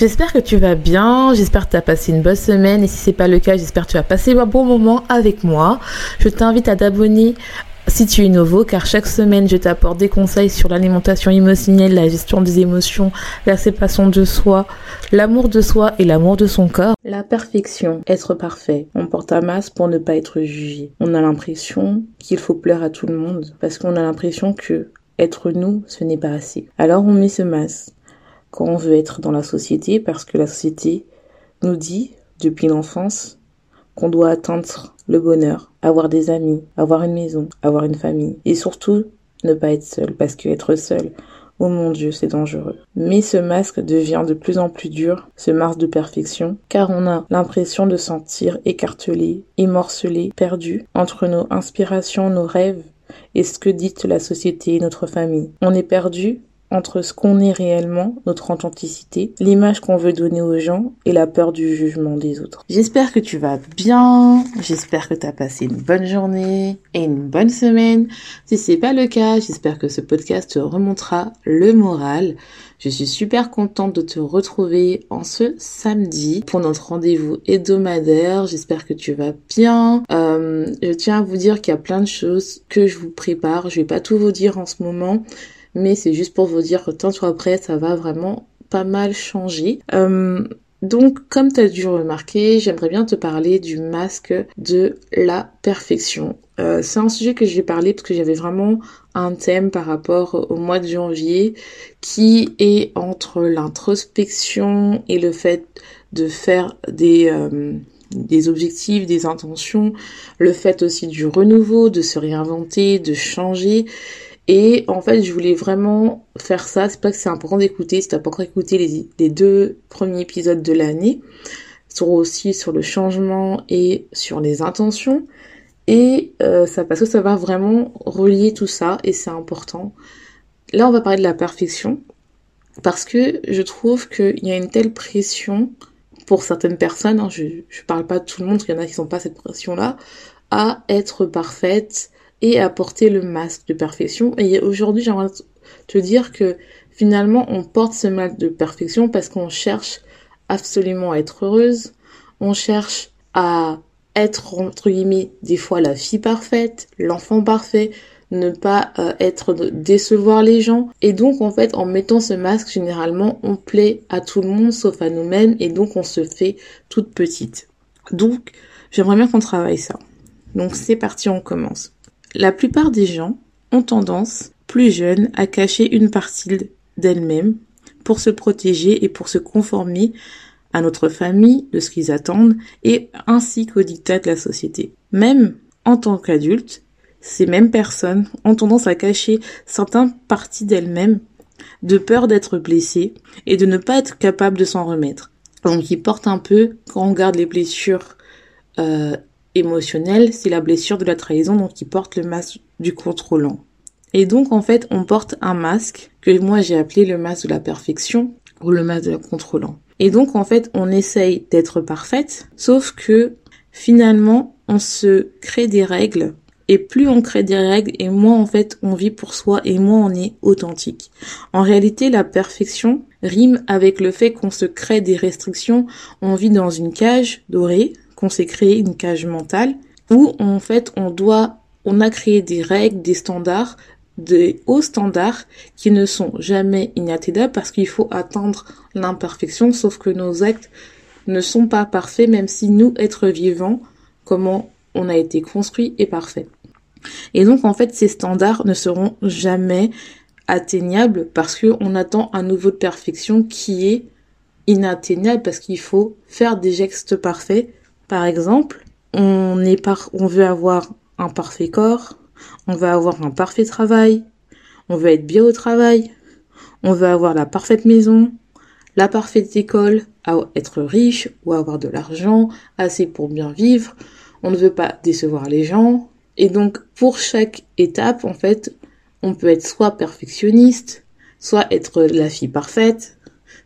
J'espère que tu vas bien, j'espère que tu as passé une bonne semaine et si c'est pas le cas, j'espère que tu as passé un bon moment avec moi. Je t'invite à t'abonner si tu es nouveau, car chaque semaine, je t'apporte des conseils sur l'alimentation émotionnelle, la gestion des émotions, la séparation de soi, l'amour de soi et l'amour de son corps. La perfection, être parfait. On porte un masque pour ne pas être jugé. On a l'impression qu'il faut plaire à tout le monde parce qu'on a l'impression que être nous, ce n'est pas assez. Alors on met ce masque quand on veut être dans la société parce que la société nous dit depuis l'enfance qu'on doit atteindre le bonheur, avoir des amis, avoir une maison, avoir une famille et surtout ne pas être seul parce que être seul, oh mon dieu, c'est dangereux. Mais ce masque devient de plus en plus dur, ce masque de perfection, car on a l'impression de sentir écartelé, émorcelé, perdu entre nos inspirations, nos rêves et ce que dit la société et notre famille. On est perdu entre ce qu'on est réellement, notre authenticité, l'image qu'on veut donner aux gens et la peur du jugement des autres. J'espère que tu vas bien, j'espère que tu as passé une bonne journée et une bonne semaine. Si c'est pas le cas, j'espère que ce podcast te remontera le moral. Je suis super contente de te retrouver en ce samedi pour notre rendez-vous hebdomadaire. J'espère que tu vas bien. Euh, je tiens à vous dire qu'il y a plein de choses que je vous prépare. Je vais pas tout vous dire en ce moment mais c'est juste pour vous dire que tant soit après, ça va vraiment pas mal changer. Euh, donc, comme tu as dû remarquer, j'aimerais bien te parler du masque de la perfection. Euh, c'est un sujet que j'ai parlé parce que j'avais vraiment un thème par rapport au mois de janvier qui est entre l'introspection et le fait de faire des... Euh, des objectifs, des intentions, le fait aussi du renouveau, de se réinventer, de changer. Et en fait, je voulais vraiment faire ça. C'est pas que c'est important d'écouter. Si t'as pas encore écouté les, deux premiers épisodes de l'année, sur aussi sur le changement et sur les intentions. Et euh, ça parce que ça va vraiment relier tout ça et c'est important. Là, on va parler de la perfection parce que je trouve qu'il y a une telle pression pour certaines personnes. Hein, je, je parle pas de tout le monde, qu'il y en a qui sont pas cette pression-là, à être parfaite, et à porter le masque de perfection. Et aujourd'hui, j'aimerais te dire que finalement, on porte ce masque de perfection parce qu'on cherche absolument à être heureuse, on cherche à être, entre guillemets, des fois la fille parfaite, l'enfant parfait, ne pas euh, être décevoir les gens. Et donc en fait en mettant ce masque généralement on plaît à tout le monde sauf à nous-mêmes et donc on se fait toute petite. Donc j'aimerais bien qu'on travaille ça. Donc c'est parti on commence la plupart des gens ont tendance, plus jeunes, à cacher une partie d'elles-mêmes pour se protéger et pour se conformer à notre famille, de ce qu'ils attendent, et ainsi qu'aux dictats de la société. Même en tant qu'adultes, ces mêmes personnes ont tendance à cacher certaines parties d'elles-mêmes de peur d'être blessées et de ne pas être capables de s'en remettre. Donc ils portent un peu, quand on regarde les blessures euh, émotionnel, c'est la blessure de la trahison, donc qui porte le masque du contrôlant. Et donc en fait, on porte un masque que moi j'ai appelé le masque de la perfection ou le masque de la contrôlant. Et donc en fait, on essaye d'être parfaite, sauf que finalement, on se crée des règles et plus on crée des règles et moins en fait on vit pour soi et moins on est authentique. En réalité, la perfection rime avec le fait qu'on se crée des restrictions, on vit dans une cage dorée qu'on s'est créé une cage mentale où en fait on doit, on a créé des règles, des standards, des hauts standards qui ne sont jamais inatteignables parce qu'il faut atteindre l'imperfection, sauf que nos actes ne sont pas parfaits, même si nous, êtres vivants, comment on a été construit est parfait. Et donc en fait ces standards ne seront jamais atteignables parce qu'on attend un niveau de perfection qui est inatteignable parce qu'il faut faire des gestes parfaits. Par exemple, on est par on veut avoir un parfait corps, on veut avoir un parfait travail, on veut être bien au travail, on veut avoir la parfaite maison, la parfaite école, être riche ou avoir de l'argent, assez pour bien vivre. On ne veut pas décevoir les gens. Et donc, pour chaque étape, en fait, on peut être soit perfectionniste, soit être la fille parfaite,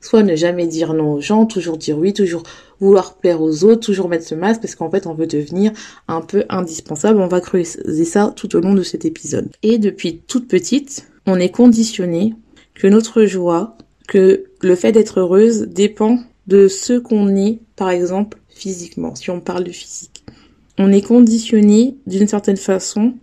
soit ne jamais dire non aux gens, toujours dire oui, toujours vouloir plaire aux autres, toujours mettre ce masque parce qu'en fait on veut devenir un peu indispensable. On va creuser ça tout au long de cet épisode. Et depuis toute petite, on est conditionné que notre joie, que le fait d'être heureuse dépend de ce qu'on est, par exemple, physiquement, si on parle de physique. On est conditionné d'une certaine façon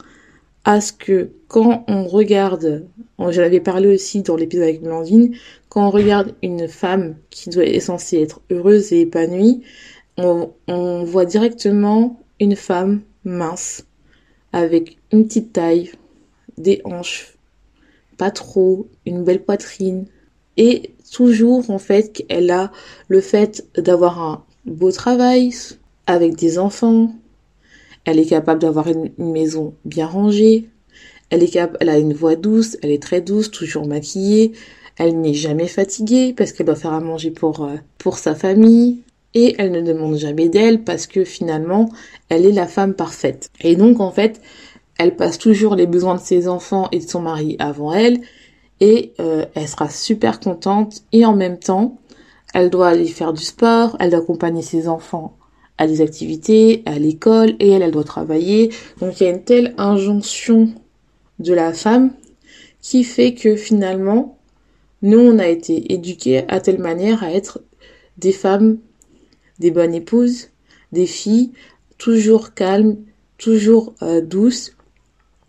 à ce que quand on regarde, j'en avais parlé aussi dans l'épisode avec Blandine, quand on regarde une femme qui doit, est censée être heureuse et épanouie, on, on voit directement une femme mince, avec une petite taille, des hanches, pas trop, une belle poitrine, et toujours en fait qu'elle a le fait d'avoir un beau travail avec des enfants, elle est capable d'avoir une, maison bien rangée, elle est elle a une voix douce, elle est très douce, toujours maquillée, elle n'est jamais fatiguée parce qu'elle doit faire à manger pour euh, pour sa famille. Et elle ne demande jamais d'aide parce que finalement elle est la femme parfaite. Et donc en fait, elle passe toujours les besoins de ses enfants et de son mari avant elle. Et euh, elle sera super contente. Et en même temps elle doit aller faire du sport, elle doit accompagner ses enfants à des activités, à l'école et elle, elle doit travailler. Donc il y a une telle injonction de la femme qui fait que finalement nous on a été éduqués à telle manière à être des femmes, des bonnes épouses, des filles toujours calmes, toujours euh, douces,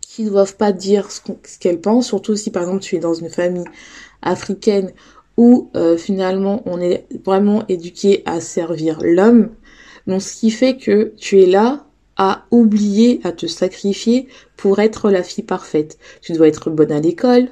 qui doivent pas dire ce qu'elles pensent, surtout si par exemple tu es dans une famille africaine où euh, finalement on est vraiment éduqué à servir l'homme. Donc ce qui fait que tu es là à oublier, à te sacrifier pour être la fille parfaite. Tu dois être bonne à l'école.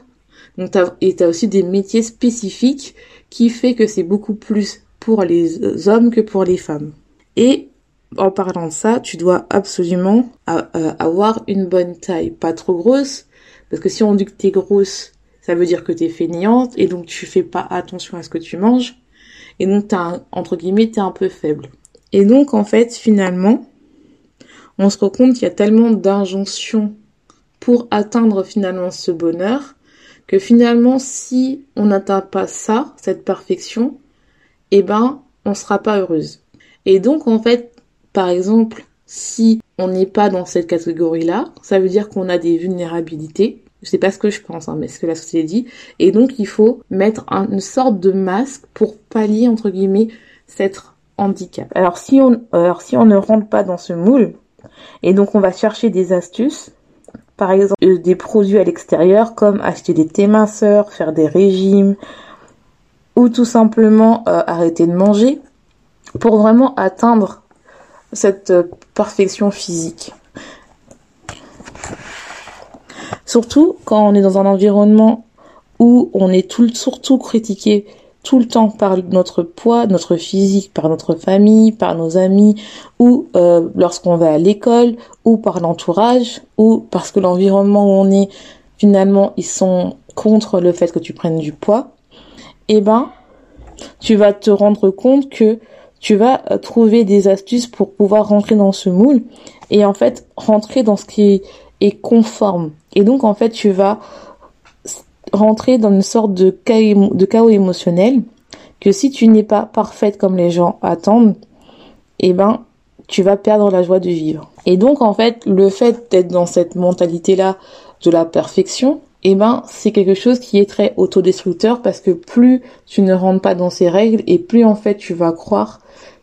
Donc et tu as aussi des métiers spécifiques qui fait que c'est beaucoup plus pour les hommes que pour les femmes. Et en parlant de ça, tu dois absolument avoir une bonne taille, pas trop grosse, parce que si on dit que t'es grosse, ça veut dire que t'es fainéante et donc tu fais pas attention à ce que tu manges et donc t'as entre guillemets t'es un peu faible. Et donc en fait finalement, on se rend compte qu'il y a tellement d'injonctions pour atteindre finalement ce bonheur que finalement si on n'atteint pas ça, cette perfection, eh ben on sera pas heureuse. Et donc en fait par exemple, si on n'est pas dans cette catégorie-là, ça veut dire qu'on a des vulnérabilités. Je sais pas ce que je pense, hein, mais ce que la société dit. Et donc, il faut mettre une sorte de masque pour pallier, entre guillemets, cet handicap. Alors, si on, alors, si on ne rentre pas dans ce moule, et donc on va chercher des astuces, par exemple, euh, des produits à l'extérieur, comme acheter des thés faire des régimes, ou tout simplement euh, arrêter de manger, pour vraiment atteindre cette euh, perfection physique. Surtout quand on est dans un environnement où on est tout, surtout critiqué tout le temps par notre poids, notre physique, par notre famille, par nos amis, ou euh, lorsqu'on va à l'école, ou par l'entourage, ou parce que l'environnement où on est, finalement, ils sont contre le fait que tu prennes du poids, eh ben, tu vas te rendre compte que tu vas euh, trouver des astuces pour pouvoir rentrer dans ce moule et en fait rentrer dans ce qui est conforme. Et donc en fait tu vas rentrer dans une sorte de chaos, émotionnel que si tu n'es pas parfaite comme les gens attendent, eh ben tu vas perdre la joie de vivre. Et donc en fait le fait d'être dans cette mentalité là de la perfection, eh ben c'est quelque chose qui est très autodestructeur parce que plus tu ne rentres pas dans ces règles et plus en fait tu vas croire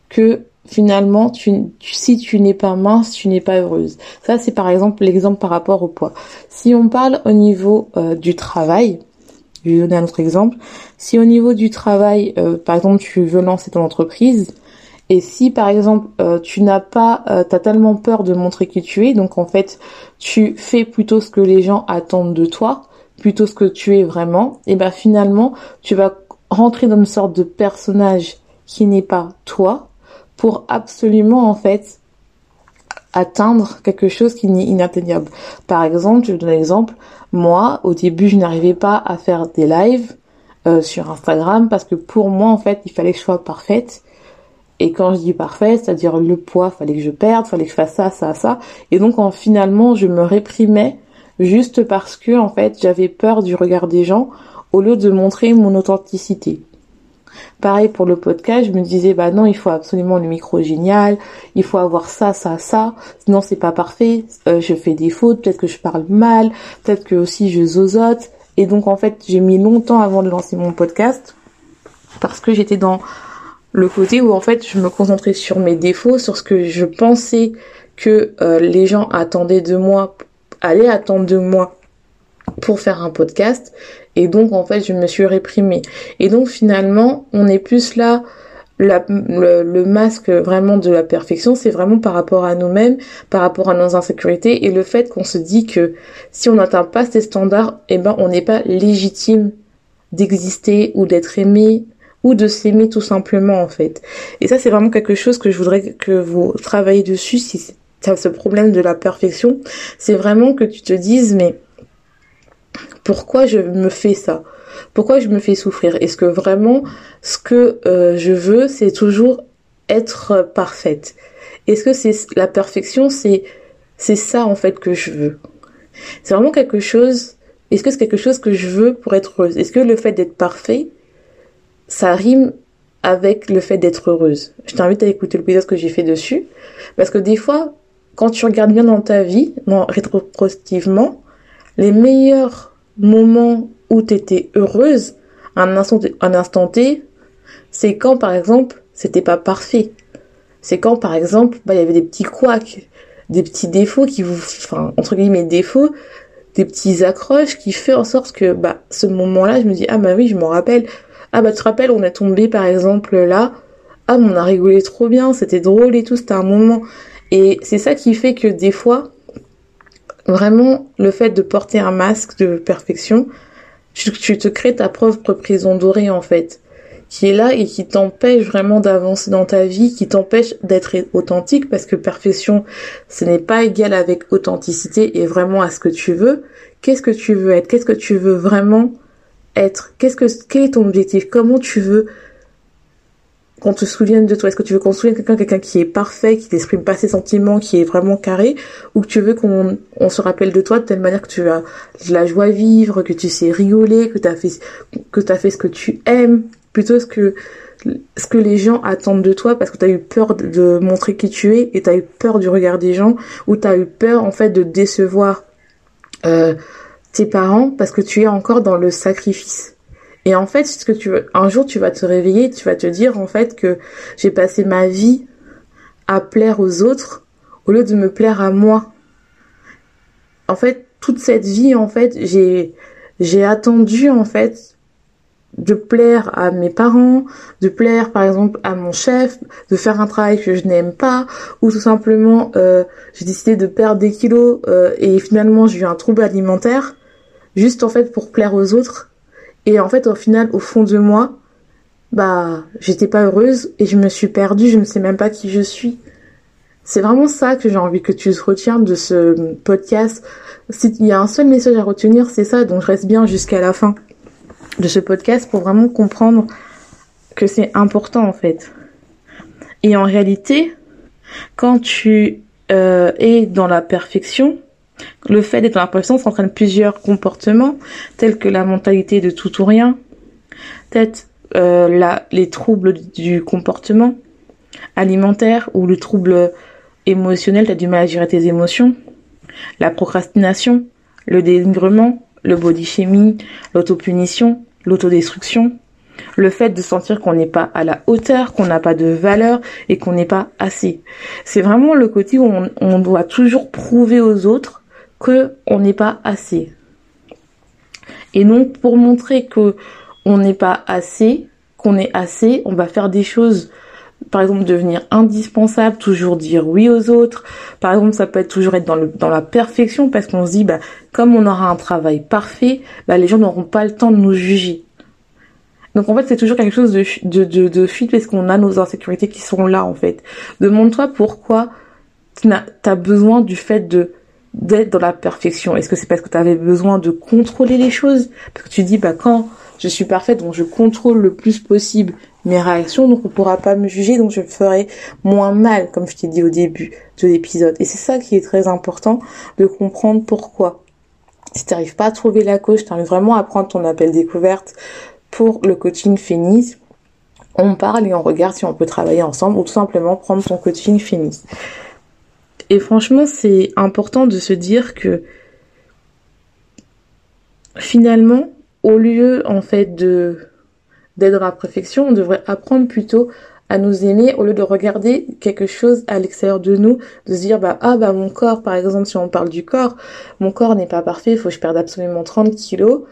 que finalement, tu, si tu n'es pas mince, tu n'es pas heureuse. Ça, c'est par exemple l'exemple par rapport au poids. Si on parle au niveau euh, du travail, je vais donner un autre exemple. Si au niveau du travail, euh, par exemple, tu veux lancer ton entreprise Et si par exemple euh, tu n'as pas, euh, t'as tellement peur de montrer qui tu es, donc en fait tu fais plutôt ce que les gens attendent de toi, plutôt ce que tu es vraiment, et ben finalement tu vas rentrer dans une sorte de personnage qui n'est pas toi pour absolument en fait atteindre quelque chose qui n'est inatteignable. Par exemple, je donne un exemple, moi au début je n'arrivais pas à faire des lives euh, sur Instagram parce que pour moi en fait il fallait que je sois parfaite et quand je dis parfait, c'est-à-dire le poids, fallait que je perde, fallait que je fasse ça, ça, ça. Et donc en, finalement, je me réprimais juste parce que en fait, j'avais peur du regard des gens au lieu de montrer mon authenticité. Pareil pour le podcast, je me disais bah non, il faut absolument le micro génial, il faut avoir ça, ça, ça, sinon c'est pas parfait, euh, je fais des fautes, peut-être que je parle mal, peut-être que aussi je zozote. Et donc en fait, j'ai mis longtemps avant de lancer mon podcast parce que j'étais dans le côté où en fait je me concentrais sur mes défauts, sur ce que je pensais que euh, les gens attendaient de moi, allaient attendre de moi pour faire un podcast. Et donc en fait je me suis réprimée. Et donc finalement on est plus là, le, masque vraiment de la perfection, c'est vraiment par rapport à nous-mêmes, par rapport à nos insécurités et le fait qu'on se dit que si on n'atteint pas ces standards, eh ben on n'est pas légitime d'exister ou d'être aimé ou de s'aimer tout simplement en fait. Et ça c'est vraiment quelque chose que je voudrais que vous travaillez dessus si as ce problème de la perfection, c'est vraiment que tu te dises mais pourquoi je me fais ça? Pourquoi je me fais souffrir? Est-ce que vraiment ce que euh, je veux c'est toujours être parfaite? Est-ce que c'est la perfection c'est c'est ça en fait que je veux? C'est vraiment quelque chose est-ce que c'est quelque chose que je veux pour être heureuse? Est-ce que le fait d'être parfait ça rime avec le fait d'être heureuse? Je t'invite à écouter le l'épisode que j'ai fait dessus. Parce que des fois, quand tu regardes bien dans ta vie, non, rétrospectivement, les meilleurs moments où tu étais heureuse, un instant, un instant T, c'est quand, par exemple, c'était pas parfait. C'est quand, par exemple, bah, il y avait des petits couacs, des petits défauts qui vous, enfin, entre guillemets, défauts, des petits accroches qui fait en sorte que, bah, ce moment-là, je me dis, ah, bah oui, je m'en rappelle, ah bah tu te rappelles, on est tombé par exemple là. Ah on a rigolé trop bien, c'était drôle et tout, c'était un moment. Et c'est ça qui fait que des fois, vraiment, le fait de porter un masque de perfection, tu, te crées ta propre prison dorée en fait, qui est là et qui t'empêche vraiment d'avancer dans ta vie, qui t'empêche d'être authentique parce que perfection, ce n'est pas égal avec authenticité et vraiment à ce que tu veux. Qu'est-ce que tu veux être? Qu'est-ce que tu veux vraiment être? Qu'est-ce que quel est ton objectif? Comment tu veux qu'on te souvienne de toi Est-ce que tu veux qu'on se souvienne quelqu'un, quelqu'un qui est parfait, qui n'exprime pas ses sentiments, qui est vraiment carré, ou que tu veux qu'on on se rappelle de toi de telle manière que tu as de la joie à vivre, que tu sais rigoler, que tu as fait que fait ce que tu aimes, plutôt ce que ce que les gens attendent de toi parce que tu as eu peur de, montrer qui tu es et tu as eu peur du regard des gens ou tu as eu peur en fait de décevoir euh, tes parents parce que tu es encore dans le sacrifice. Et en fait, ce que tu veux, un jour tu vas te réveiller, tu vas te dire en fait que j'ai passé ma vie à plaire aux autres au lieu de me plaire à moi. En fait, toute cette vie en fait, j'ai j'ai attendu en fait de plaire à mes parents, de plaire par exemple à mon chef, de faire un travail que je n'aime pas, ou tout simplement euh, j'ai décidé de perdre des kilos euh, et finalement j'ai eu un trouble alimentaire juste en fait pour plaire aux autres. Et en fait, au final, au fond de moi, bah, j'étais pas heureuse et je me suis perdue, je ne sais même pas qui je suis. C'est vraiment ça que j'ai envie que tu retiens de ce podcast. S'il y a un seul message à retenir, c'est ça, donc je reste bien jusqu'à la fin de ce podcast pour vraiment comprendre que c'est important en fait. Et en réalité, quand tu euh, es dans la perfection, le fait d'être dans la entraîne plusieurs comportements, tels que la mentalité de tout ou rien, peut-être euh, les troubles du comportement alimentaire ou le trouble émotionnel, tu as du mal à gérer tes émotions, la procrastination, le dénigrement, le body shaming, l'autopunition, l'autodestruction, le fait de sentir qu'on n'est pas à la hauteur, qu'on n'a pas de valeur et qu'on n'est pas assez. C'est vraiment le côté où on doit toujours prouver aux autres que on n'est pas assez. Et donc pour montrer que on n'est pas assez, qu'on est assez, on va faire des choses par exemple devenir indispensable, toujours dire oui aux autres. Par exemple, ça peut être toujours être dans, le, dans la perfection parce qu'on se dit, bah, comme on aura un travail parfait, bah, les gens n'auront pas le temps de nous juger. Donc en fait, c'est toujours quelque chose de, de, de, fuite parce qu'on a nos insécurités qui sont là en fait. Demande-toi pourquoi tu as besoin du fait de d'être dans la perfection. Est-ce que c'est parce que tu avais besoin de contrôler les choses? Parce que tu dis, bah quand je suis parfaite, donc je contrôle le plus possible mes réactions, donc on pourra pas me juger, donc je ferai moins mal, comme je t'ai dit au début de l'épisode. Et c'est ça qui est très important de comprendre pourquoi. Si tu n'arrives pas à trouver la cause, je vraiment à prendre ton appel découverte pour le coaching Fénis. On parle et on regarde si on peut travailler ensemble ou tout simplement prendre ton coaching Fénis. Et franchement, c'est important de se dire que finalement, au lieu en fait de d'être dans la perfection, on devrait apprendre plutôt à nous aimer au lieu de regarder quelque chose à l'extérieur de nous, de se dire bah ah bah mon corps par exemple si on parle du corps, mon corps n'est pas parfait, il faut que je perde absolument 30 kilos.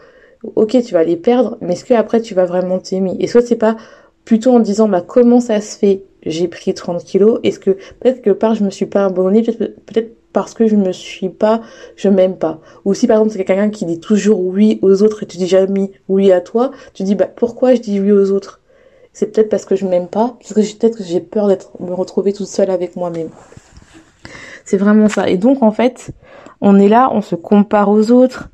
Ok, tu vas les perdre, mais est-ce que après tu vas vraiment t'aimer? Et soit c'est pas plutôt en disant bah comment ça se fait j'ai pris 30 kilos Est-ce que peut-être que part je me suis pas abandonnée, peut-être parce que je me suis pas, je m'aime pas. Ou si par exemple c'est quelqu'un qui dit toujours oui aux autres et tu dis jamais oui à toi, tu dis bah pourquoi je dis oui aux autres? C'est peut-être parce que je m'aime pas, parce que peut-être que j'ai peur d'être me retrouver toute seule avec moi-même. C'est vraiment ça. Et donc en fait, on est là, on se compare aux autres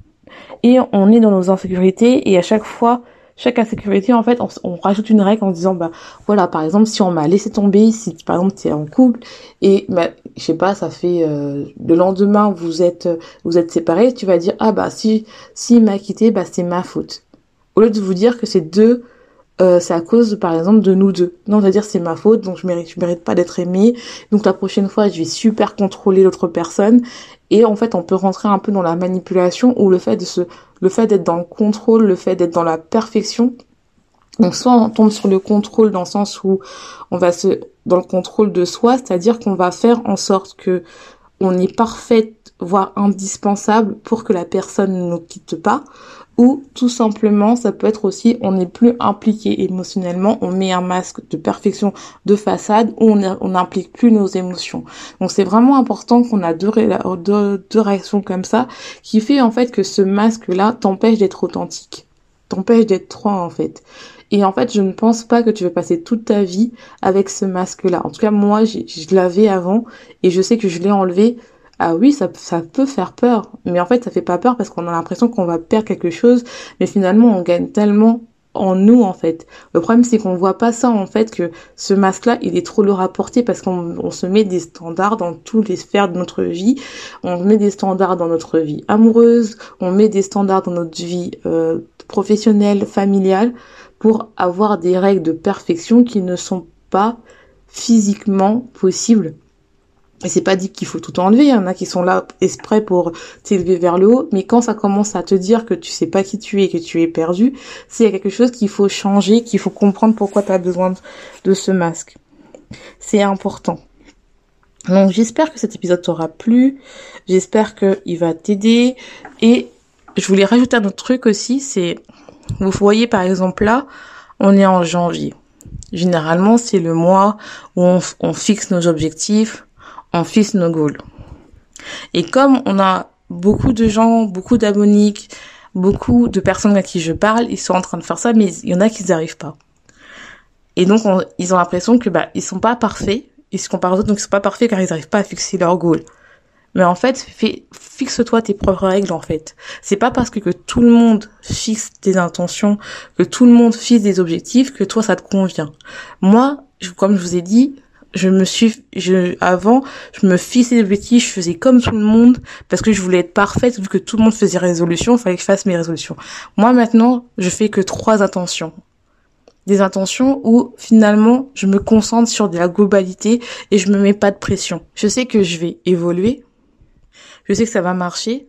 et on est dans nos insécurités et à chaque fois chaque insécurité, en fait, on, rajoute une règle en disant, bah voilà, par exemple, si on m'a laissé tomber, si par exemple tu es en couple et bah, je sais pas, ça fait euh, le lendemain vous êtes vous êtes séparés, tu vas dire ah bah si si m'a quitté, bah c'est ma faute. Au lieu de vous dire que c'est deux euh, c'est à cause par exemple de nous deux. Non, c'est-à-dire c'est ma faute, donc je mérite, je mérite pas d'être aimée. Donc la prochaine fois, je vais super contrôler l'autre personne. Et en fait, on peut rentrer un peu dans la manipulation ou le fait de se, le fait d'être dans le contrôle, le fait d'être dans la perfection. Donc soit on tombe sur le contrôle dans le sens où on va se, dans le contrôle de soi, c'est-à-dire qu'on va faire en sorte que on est parfaite, voire indispensable pour que la personne ne nous quitte pas ou tout simplement ça peut être aussi on n'est plus impliqué émotionnellement, on met un masque de perfection de façade où on n'implique plus nos émotions. Donc c'est vraiment important qu'on a deux, deux, réactions comme ça qui fait en fait que ce masque-là t'empêche d'être authentique, t'empêche d'être toi en fait. Et en fait, je ne pense pas que tu veux passer toute ta vie avec ce masque-là. En tout cas, moi, je l'avais avant et je sais que je l'ai enlevé ah oui, ça, peut faire peur. Mais en fait, ça fait pas peur parce qu'on a l'impression qu'on va perdre quelque chose. Mais finalement, on gagne tellement en nous en fait. Le problème c'est qu'on voit pas ça en fait que ce masque là il est trop lourd à porter parce qu'on se met des standards dans toutes les sphères de notre vie. On met des standards dans notre vie amoureuse, on met des standards dans notre vie euh, professionnelle, familiale pour avoir des règles de perfection qui ne sont pas physiquement possibles et c'est pas dit qu'il faut tout enlever, il y en a qui sont là exprès pour t'élever vers le haut, mais quand ça commence à te dire que tu sais pas qui tu es, que tu es perdu, c'est quelque chose qu'il faut changer, qu'il faut comprendre pourquoi tu as besoin de ce masque. C'est important. Donc j'espère que cet épisode t'aura plu, j'espère qu'il va t'aider et je voulais rajouter un autre truc aussi, c'est vous voyez par exemple là, on est en janvier. Généralement, c'est le mois où on, on fixe nos objectifs, on fixe nos goals. Et comme on a beaucoup de gens, beaucoup d'abonnés, beaucoup de personnes à qui je parle, ils sont en train de faire ça, mais il y en a qui n'y arrivent pas. Et donc, ils ont l'impression que bah ils sont pas parfaits, ils se comparent aux autres, donc ils sont pas parfaits car ils n'arrivent pas à fixer leur goal. Mais en fait, fixe-toi tes propres règles en fait. C'est pas parce que, que, tout le monde fixe des intentions, que tout le monde fixe des objectifs, que toi ça te convient. Moi, comme je vous ai dit, je me suis, je, avant, je me fixais des objectifs, je faisais comme tout le monde, parce que je voulais être parfaite, vu que tout le monde faisait résolutions, il fallait que je fasse mes résolutions. Moi, maintenant, je fais que trois intentions. Des intentions où, finalement, je me concentre sur de la globalité et je me mets pas de pression. Je sais que je vais évoluer. Je sais que ça va marcher.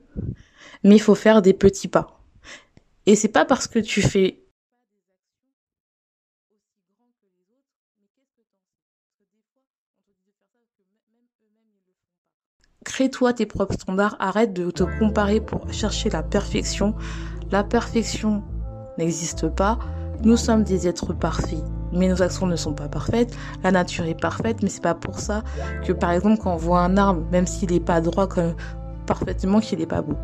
Mais il faut faire des petits pas. Et c'est pas parce que tu fais Crée-toi tes propres standards, arrête de te comparer pour chercher la perfection. La perfection n'existe pas. Nous sommes des êtres parfaits. mais nos actions ne sont pas parfaites. La nature est parfaite, mais c'est pas pour ça que, par exemple, quand on voit un arbre, même s'il n'est pas droit comme parfaitement, qu'il n'est pas beau.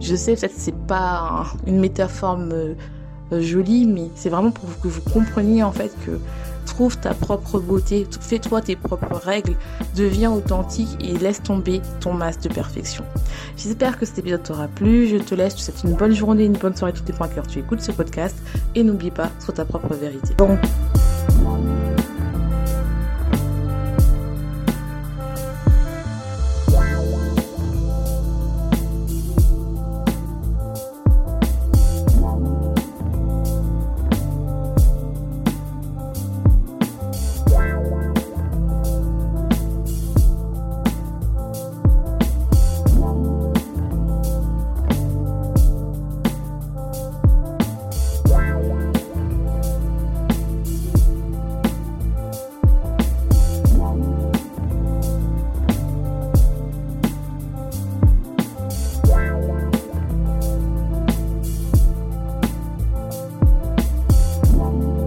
Je sais, peut-être c'est pas une métaphore euh, jolie, mais c'est vraiment pour que vous compreniez en fait que trouve ta propre beauté, fais-toi tes propres règles, deviens authentique et laisse tomber ton masque de perfection. J'espère que cet épisode t'aura plu. Je te laisse, tu souhaite une bonne journée, une bonne soirée, tout dépend à tu écoutes ce podcast. Et n'oublie pas, sois ta propre vérité. Bon.